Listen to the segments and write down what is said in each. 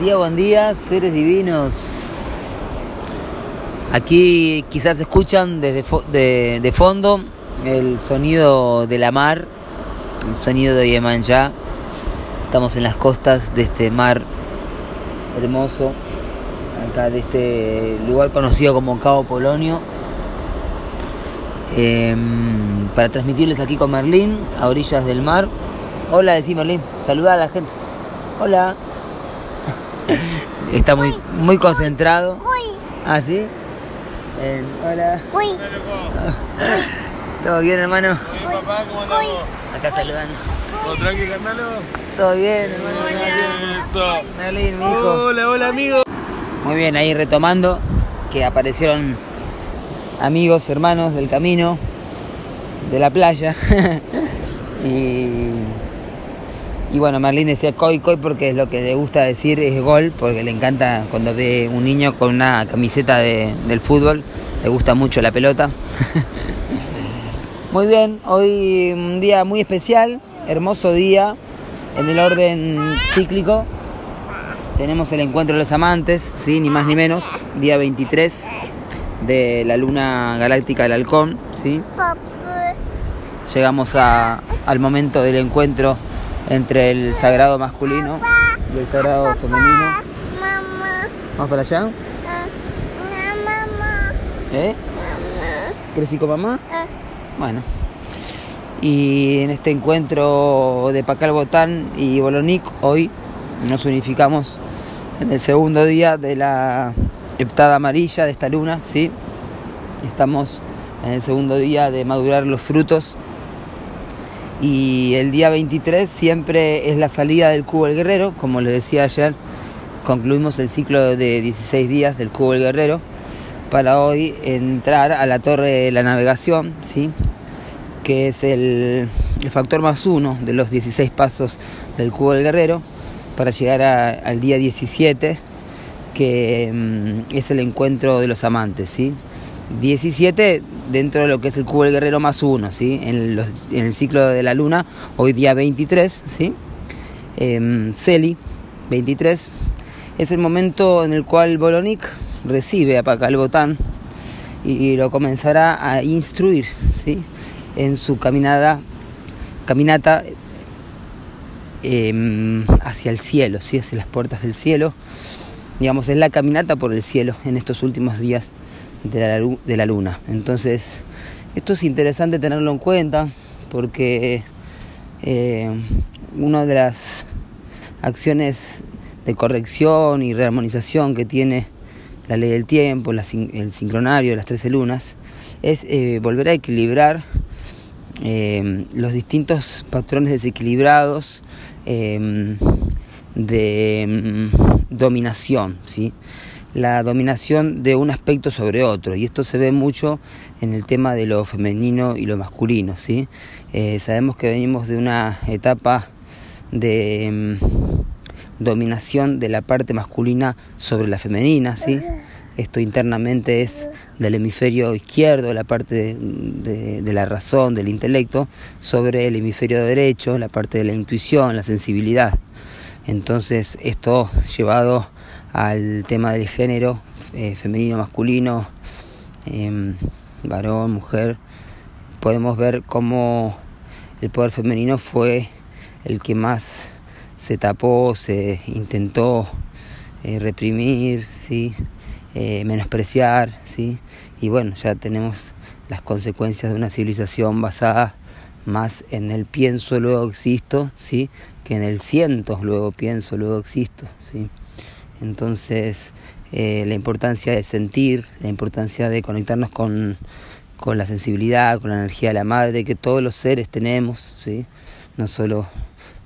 buen día, seres divinos. Aquí quizás escuchan desde de, de, fondo el sonido de la mar, el sonido de Yemanjá. Estamos en las costas de este mar hermoso, acá de este lugar conocido como Cabo Polonio. Em, para transmitirles aquí con Merlín, a orillas del mar. Hola, decí Merlín, saluda a la gente. Hola. Está muy, muy concentrado. ¿Ah, sí? hola. ¿Todo bien, hermano? papá, ¿cómo andamos? Acá saludando. ¿Todo tranqui, Carnalo? Todo bien, hermano. Eso. Merlín, mi hijo. Hola, hola, amigo. Muy bien, ahí retomando que aparecieron amigos, hermanos del camino, de la playa. y y bueno, Merlín decía coi coi porque es lo que le gusta decir es gol, porque le encanta cuando ve un niño con una camiseta de, del fútbol, le gusta mucho la pelota. muy bien, hoy un día muy especial, hermoso día, en el orden cíclico. Tenemos el encuentro de los amantes, ¿sí? ni más ni menos, día 23 de la luna galáctica del halcón. ¿sí? Llegamos a, al momento del encuentro entre el sagrado masculino y el sagrado femenino. ¿Vamos para allá? ¿Eh? ¿Quieres ir con mamá? Bueno. Y en este encuentro de Pacal Botán y Bolonic, hoy nos unificamos en el segundo día de la heptada amarilla de esta luna, ¿sí? Estamos en el segundo día de madurar los frutos y el día 23 siempre es la salida del Cubo del Guerrero, como les decía ayer, concluimos el ciclo de 16 días del Cubo del Guerrero para hoy entrar a la torre de la navegación, ¿sí? que es el, factor más uno de los 16 pasos del Cubo del Guerrero, para llegar al día 17, que mm, es el encuentro de los amantes. ¿sí? 17 dentro de lo que es el cubo del guerrero más uno, ¿sí? En, el ciclo de la luna, hoy día 23, ¿sí? Eh, Celi, 23, es el momento en el cual Bolonic recibe a Pacal Botán y lo comenzará a instruir, ¿sí? En su caminada, caminata em, hacia el cielo, ¿sí? Hacia las puertas del cielo. Digamos, es la caminata por el cielo en estos últimos días de la, de la luna. Entonces, esto es interesante tenerlo en cuenta porque eh, una de las acciones de corrección y rearmonización que tiene la ley del tiempo, el sincronario de las 13 lunas, es eh, volver a equilibrar eh, los distintos patrones desequilibrados de mm, dominación, ¿sí? La dominación de un aspecto sobre otro y esto se ve mucho en el tema de lo femenino y lo masculino ¿sí? Eh, sabemos que venimos de una etapa de mm, dominación de la parte masculina sobre la femenina ¿sí? esto internamente es del hemisferio izquierdo la parte de, de la razón del intelecto sobre el hemisferio derecho la parte de la intuición la sensibilidad entonces esto llevado al tema del género, eh, femenino, masculino, em, varón, mujer, podemos ver cómo el poder femenino fue el que más se tapó, se intentó eh, reprimir, ¿sí? Eh, menospreciar, ¿sí? y bueno, ya tenemos las consecuencias de una civilización basada más en el pienso, luego existo, ¿sí? que en el siento, luego pienso, luego existo. ¿sí? Entonces, eh, la importancia de sentir, la importancia de conectarnos con, con, la sensibilidad, con la energía de la madre, que todos los seres tenemos, ¿sí? no solo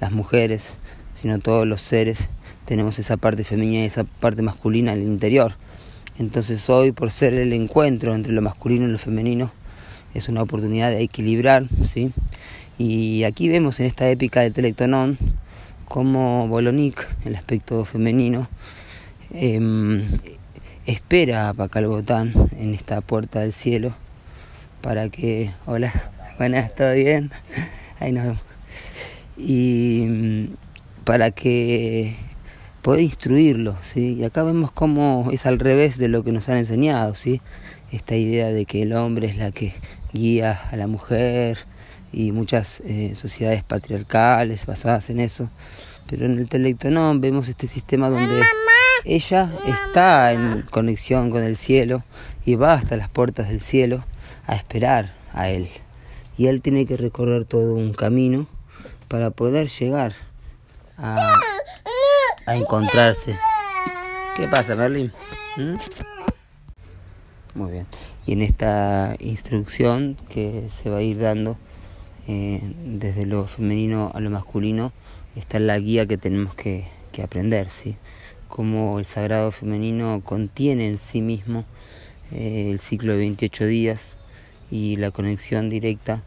las mujeres, sino todos los seres tenemos esa parte femenina y esa parte masculina en el interior. Entonces hoy, por ser el encuentro entre lo masculino y lo femenino, es una oportunidad de equilibrar, ¿sí? Y aquí vemos en esta épica de Telectonón como Bolonic, el aspecto femenino, em, espera a Pacalbotán en esta puerta del cielo para que, hola, buenas, ¿todo bien? Ahí nos. Y mm, para que poder instruirlo, ¿sí? Y acá vemos cómo es al revés de lo que nos han enseñado, ¿sí? Esta idea de que el hombre es la que guía a la mujer y muchas eh, sociedades patriarcales basadas en eso. Pero en el intelecto no, vemos este sistema donde ella está en conexión con el cielo y va hasta las puertas del cielo a esperar a él. Y él tiene que recorrer todo un camino para poder llegar a, encontrarse. ¿Qué pasa, Merlin? ¿Mm? Muy bien. Y en esta instrucción que se va a ir dando eh, desde lo femenino a lo masculino, está la guía que tenemos que, que aprender, ¿sí? Cómo el sagrado femenino contiene en sí mismo eh, el ciclo de 28 días y la conexión directa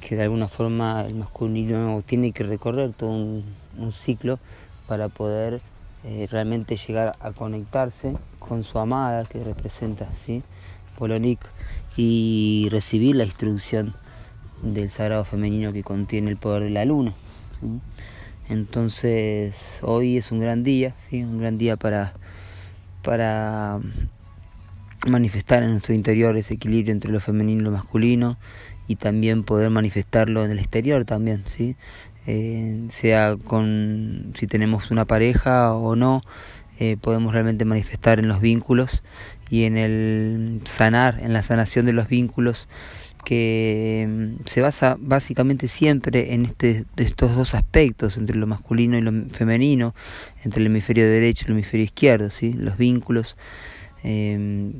que de alguna forma el masculino tiene que recorrer todo un, ciclo para poder eh, realmente llegar a conectarse con su amada que representa ¿sí? Polonik y recibir la instrucción del sagrado femenino que contiene el poder de la luna. Entonces hoy es un gran día, ¿sí? un gran día para, para manifestar en nuestro interior ese equilibrio entre lo femenino y lo masculino y también poder manifestarlo en el exterior también, ¿sí? Eh, sea con si tenemos una pareja o no, eh, podemos realmente manifestar en los vínculos y en el sanar, en la sanación de los vínculos que mm, se basa básicamente siempre en este, estos dos aspectos, entre lo masculino y lo femenino, entre el hemisferio derecho y el hemisferio izquierdo, ¿sí? los vínculos em,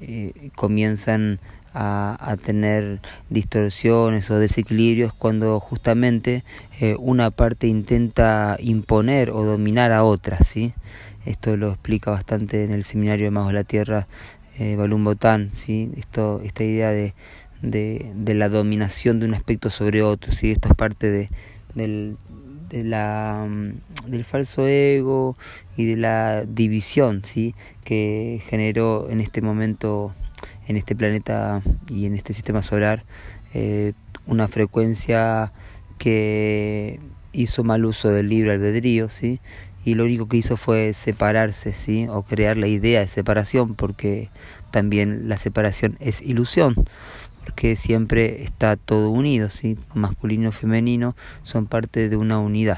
eh, comienzan a, tener distorsiones o desequilibrios cuando justamente eh, una parte intenta imponer o dominar a otra. ¿sí? Esto lo explica bastante en el seminario de Magos de la Tierra, eh, Balún Botán, ¿sí? Esto, esta idea de de, de, la dominación de un aspecto sobre otro, ¿sí? esto es parte de, del, de la, mm, del falso ego y de la división ¿sí? que generó en este momento, en este planeta y en este sistema solar, eh, una frecuencia que hizo mal uso del libre albedrío, ¿sí? y lo único que hizo fue separarse, ¿sí? o crear la idea de separación, porque también la separación es ilusión porque siempre está todo unido, ¿sí? masculino y femenino son parte de una unidad.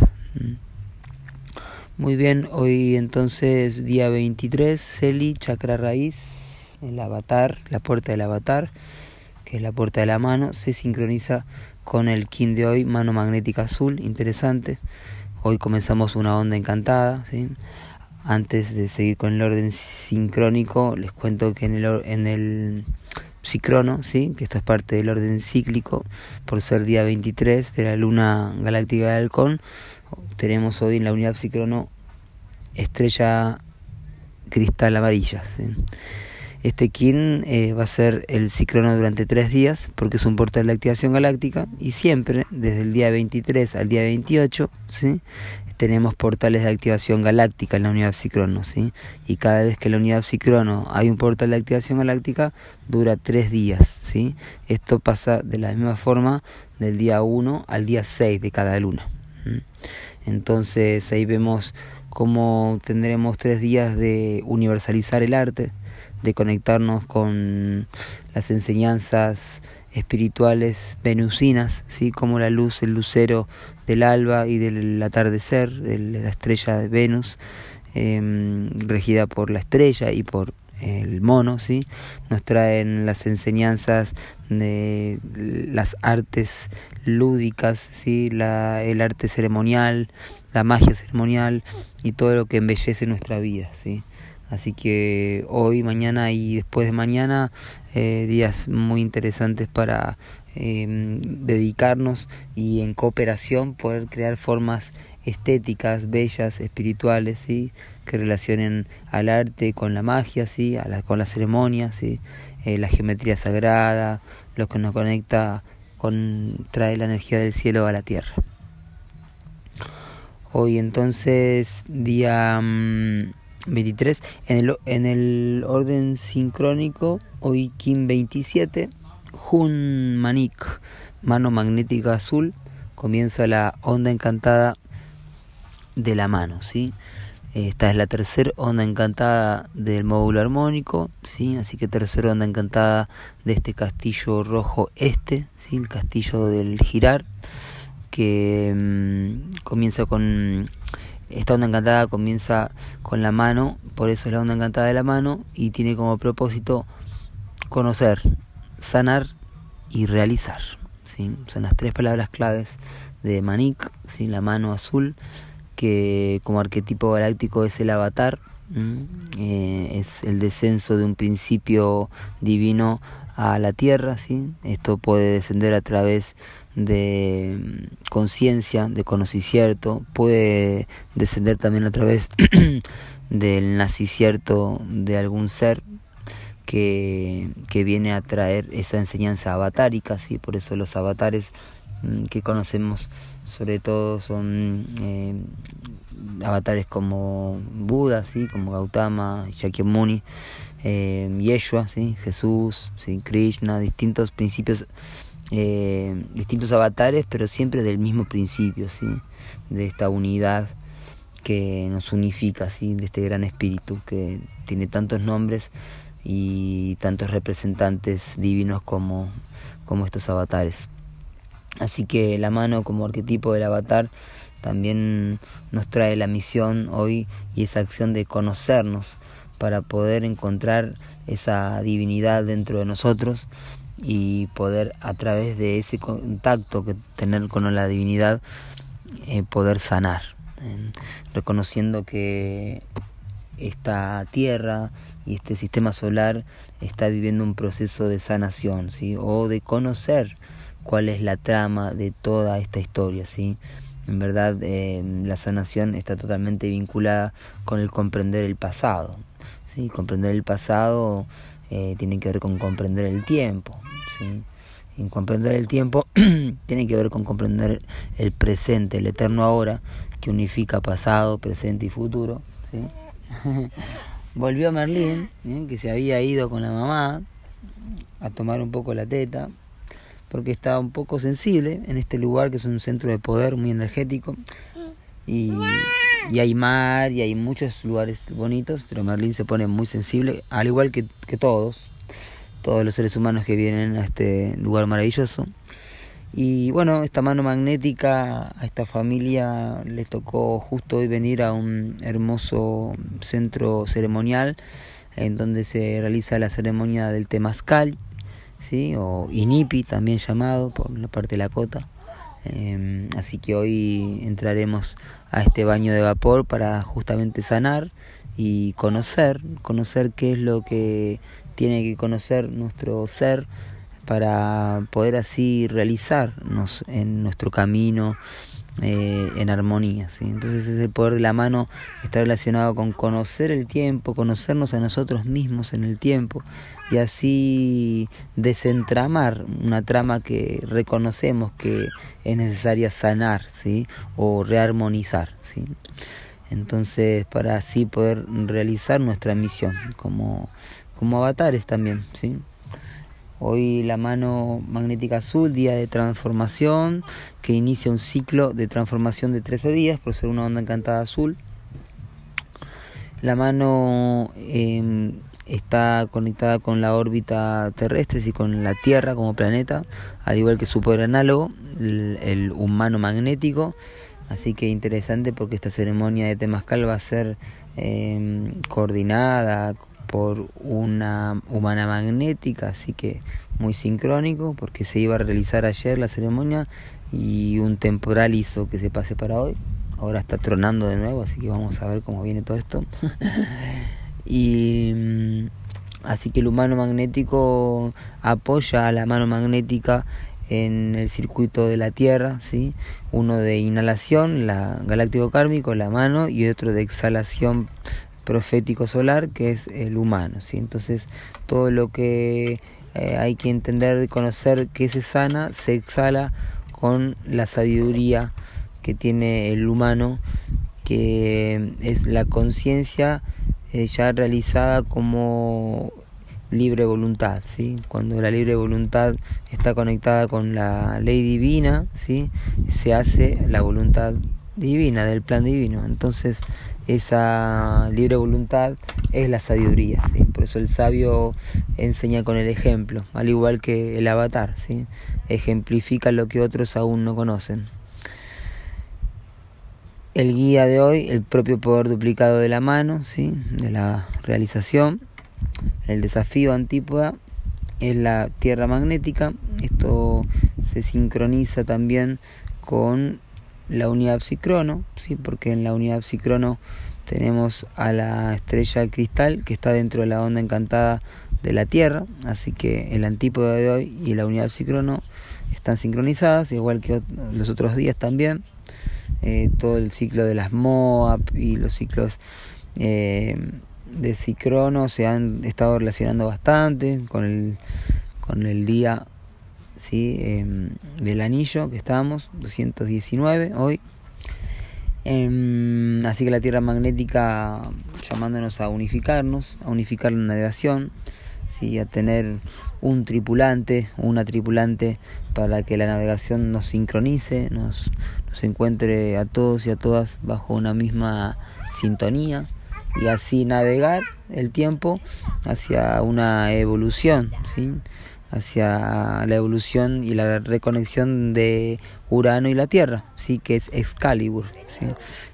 Muy bien, hoy entonces día 23, Celi, chakra raíz, el avatar, la puerta del avatar, que es la puerta de la mano, se sincroniza con el kin de hoy, mano magnética azul, interesante. Hoy comenzamos una onda encantada, ¿sí? Antes de seguir con el orden sincrónico, les cuento que en el, en el Psicrono, ¿sí? que esto es parte del orden cíclico, por ser día 23 de la luna galáctica de Halcón, tenemos hoy en la unidad Psicrono estrella cristal amarilla. Este kin eh, va a ser el ciclono durante tres días porque es un portal de activación galáctica y siempre, desde el día 23 al día 28, ¿sí? Tenemos portales de activación galáctica en la unidad Psicrono, ¿sí? Y cada vez que en la unidad Psicrono hay un portal de activación galáctica, dura tres días, ¿sí? Esto pasa de la misma forma del día 1 al día 6 de cada luna. Entonces ahí vemos cómo tendremos tres días de universalizar el arte, de conectarnos con las enseñanzas espirituales venusinas, ¿sí? como la luz, el lucero del alba y del atardecer, de la estrella de Venus, em, regida por la estrella y por el mono, ¿sí? nos traen las enseñanzas de las artes lúdicas, ¿sí? la, el arte ceremonial, la magia ceremonial y todo lo que embellece nuestra vida. ¿sí? Así que hoy, mañana y después de mañana, eh, días muy interesantes para em, dedicarnos y en cooperación poder crear formas estéticas, bellas, espirituales, ¿sí? que relacionen al arte con la magia, ¿sí? con la ceremonia, ¿sí? Eh, la geometría sagrada, lo que nos conecta con, trae la energía del cielo a la tierra. Hoy entonces, día... Mm, 23. En el, en el orden sincrónico, hoy Kim 27, Jun Manik, mano magnética azul, comienza la onda encantada de la mano, ¿sí? Esta es la tercera onda encantada del módulo armónico, ¿sí? así que tercera onda encantada de este castillo rojo este, ¿sí? el castillo del girar, que mm, comienza con... Esta onda encantada comienza con la mano, por eso es la onda encantada de la mano, y tiene como propósito conocer, sanar y realizar. Son las tres palabras claves de Manik, la mano azul, que como arquetipo galáctico es el avatar, eh, es el descenso de un principio divino a la tierra, ¿sí? esto puede descender a través de mm, conciencia, de conocimiento, puede descender también a través del nacicierto de algún ser que, que viene a traer esa enseñanza avatárica, ¿sí? por eso los avatares mm, que conocemos sobre todo son eh, avatares como Buda, ¿sí? como Gautama, Shakyamuni, Yeshua, ¿sí? Jesús, ¿sí? Krishna, distintos principios, eh, distintos avatares, pero siempre del mismo principio, ¿sí? de esta unidad que nos unifica, ¿sí? de este gran espíritu que tiene tantos nombres y tantos representantes divinos como, como estos avatares. Así que la mano como arquetipo del avatar también nos trae la misión hoy y esa acción de conocernos para poder encontrar esa divinidad dentro de nosotros y poder a través de ese contacto que tener con la divinidad eh, poder sanar, reconociendo que esta tierra y este sistema solar está viviendo un proceso de sanación, ¿sí? o de conocer cuál es la trama de toda esta historia, ¿sí? En verdad, eh, la sanación está totalmente vinculada con el comprender el pasado, ¿sí? Comprender el pasado eh, tiene que ver con comprender el tiempo, ¿sí? Y comprender el tiempo tiene que ver con comprender el presente, el eterno ahora, que unifica pasado, presente y futuro, ¿sí? Volvió Merlín, ¿eh? que se había ido con la mamá a tomar un poco la teta, porque estaba un poco sensible en este lugar que es un centro de poder muy energético y, hay mar y hay muchos lugares bonitos, pero Merlín se pone muy sensible, al igual que, que todos, todos los seres humanos que vienen a este lugar maravilloso. Y bueno, esta mano magnética a esta familia les tocó justo hoy venir a un hermoso centro ceremonial en donde se realiza la ceremonia del temazcal o INIPI también llamado por la parte de la cota. Em, así que hoy entraremos a este baño de vapor para justamente sanar y conocer, conocer qué es lo que tiene que conocer nuestro ser para poder así realizarnos en nuestro camino eh, en armonía. ¿sí? Entonces ese poder de la mano está relacionado con conocer el tiempo, conocernos a nosotros mismos en el tiempo y así desentramar una trama que reconocemos que es necesaria sanar ¿sí? o rearmonizar. ¿sí? Entonces para así poder realizar nuestra misión como, como avatares también. ¿sí? Hoy la mano magnética azul, día de transformación, que inicia un ciclo de transformación de 13 días por ser una onda encantada azul. La mano em, está conectada con la órbita terrestre y con la Tierra como planeta, al igual que su poder análogo, el, humano magnético. Así que interesante porque esta ceremonia de Temascal va a ser em, coordinada, por una humana magnética, así que muy sincrónico, porque se iba a realizar ayer la ceremonia y un temporal hizo que se pase para hoy. Ahora está tronando de nuevo, así que vamos a ver cómo viene todo esto. y mm, así que el humano magnético apoya a la mano magnética en el circuito de la Tierra, ¿sí? uno de inhalación, la galáctico kármico, la mano, y otro de exhalación profético solar que es el humano. ¿sí? Entonces todo lo que eh, hay que entender y conocer que se sana se exhala con la sabiduría que tiene el humano, que es la conciencia eh, ya realizada como libre voluntad, ¿sí? Cuando la libre voluntad está conectada con la ley divina, ¿sí? Se hace la voluntad divina, del plan divino. Entonces, esa libre voluntad es la sabiduría. Por eso el sabio enseña con el ejemplo, al igual que el avatar, ¿sí? Ejemplifica lo que otros aún no conocen. El guía de hoy, el propio poder duplicado de la mano, ¿sí? De la realización. El desafío antípoda es la tierra magnética. Esto se sincroniza también con la unidad psicrono, ¿sí? porque en la unidad psicrono tenemos a la estrella cristal que está dentro de la onda encantada de la Tierra, así que el antípoda de hoy y la unidad psicrono están sincronizadas, igual que los otros días también. Eh, todo el ciclo de las MOAP y los ciclos eh, de Cicrono se han estado relacionando bastante con el, con el día ¿sí? Em, del anillo que estamos, 219 hoy. Em, así que la Tierra magnética llamándonos a unificarnos, a unificar la navegación, ¿sí? a tener un tripulante, una tripulante para que la navegación nos sincronice, nos, nos encuentre a todos y a todas bajo una misma sintonía y así navegar el tiempo hacia una evolución, ¿sí? Hacia la evolución y la reconexión de Urano y la Tierra, ¿sí? que es Excalibur,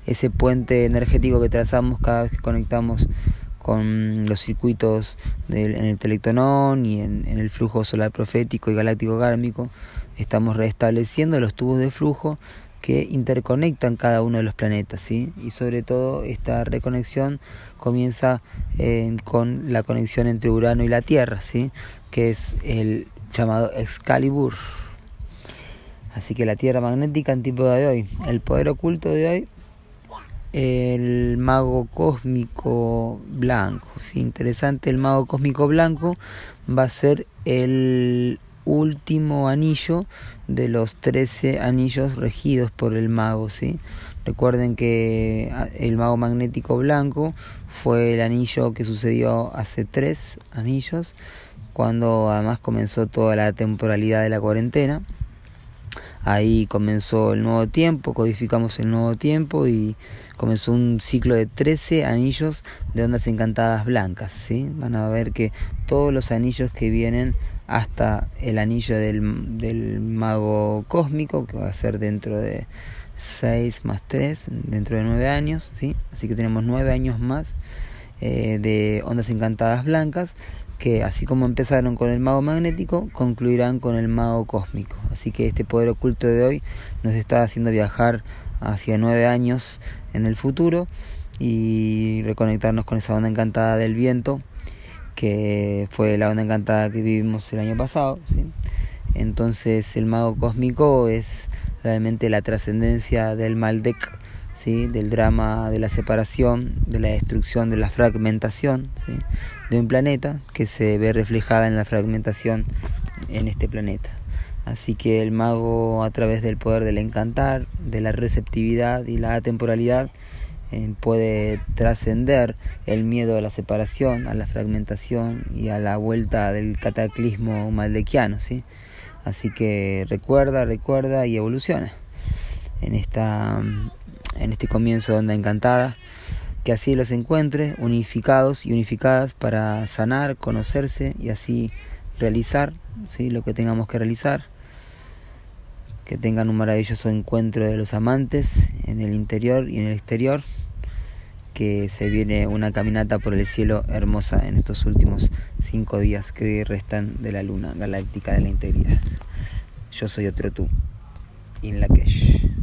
ese puente energético que trazamos cada vez que conectamos con los circuitos del, en el telectonón y en, en, el flujo solar profético y galáctico kármico, estamos restableciendo los tubos de flujo que interconectan cada uno de los planetas, ¿sí? Y sobre todo esta reconexión comienza eh, con la conexión entre Urano y la Tierra, ¿sí? Que es el llamado Excalibur. Así que la Tierra magnética antípoda de hoy, el poder oculto de hoy, el mago cósmico blanco. Interesante, el mago cósmico blanco va a ser el último anillo de los 13 anillos regidos por el mago, ¿sí? Recuerden que ah, el mago magnético blanco fue el anillo que sucedió hace tres anillos, cuando además comenzó toda la temporalidad de la cuarentena. Ahí comenzó el nuevo tiempo, codificamos el nuevo tiempo y comenzó un ciclo de 13 anillos de ondas encantadas blancas. ¿sí? Van a ver que todos los anillos que vienen hasta el anillo del, del mago cósmico, que va a ser dentro de 6 más 3, dentro de 9 años, ¿sí? así que tenemos 9 años más eh, de ondas encantadas blancas, que así como empezaron con el mago magnético, concluirán con el mago cósmico. Así que este poder oculto de hoy nos está haciendo viajar hacia 9 años en el futuro y reconectarnos con esa onda encantada del viento que fue la onda encantada que vivimos el año pasado. Entonces el mago cósmico es realmente la trascendencia del Maldek, ¿sí? del drama de la separación, de la destrucción, de la fragmentación de un planeta que se ve reflejada en la fragmentación en este planeta. Así que el mago a través del poder del encantar, de la receptividad y la atemporalidad, puede trascender el miedo a la separación, a la fragmentación y a la vuelta del cataclismo maldequiano, ¿sí? Así que recuerda, recuerda y evoluciona en, esta, en este comienzo de Onda Encantada. Que así los encuentre unificados y unificadas para sanar, conocerse y así realizar ¿sí? lo que tengamos que realizar. Que tengan un maravilloso encuentro de los amantes en el interior y en el exterior que se viene una caminata por el cielo hermosa en estos últimos cinco días que restan de la luna galáctica de la integridad. Yo soy otro tú, In Lakesh.